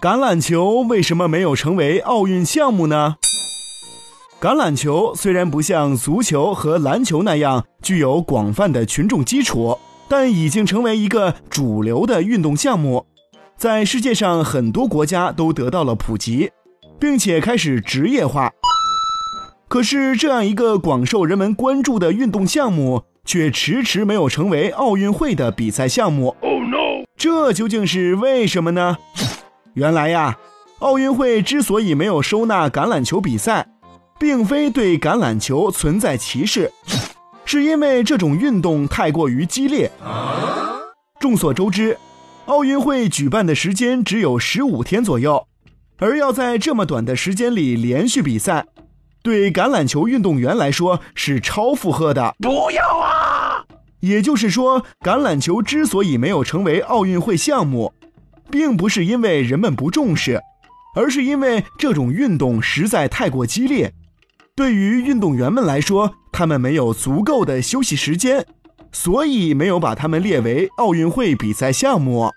橄榄球为什么没有成为奥运项目呢？橄榄球虽然不像足球和篮球那样具有广泛的群众基础，但已经成为一个主流的运动项目，在世界上很多国家都得到了普及，并且开始职业化。可是，这样一个广受人们关注的运动项目，却迟迟没有成为奥运会的比赛项目。这究竟是为什么呢？原来呀，奥运会之所以没有收纳橄榄球比赛，并非对橄榄球存在歧视，是因为这种运动太过于激烈。众所周知，奥运会举办的时间只有十五天左右，而要在这么短的时间里连续比赛。对橄榄球运动员来说是超负荷的。不要啊！也就是说，橄榄球之所以没有成为奥运会项目，并不是因为人们不重视，而是因为这种运动实在太过激烈。对于运动员们来说，他们没有足够的休息时间，所以没有把他们列为奥运会比赛项目。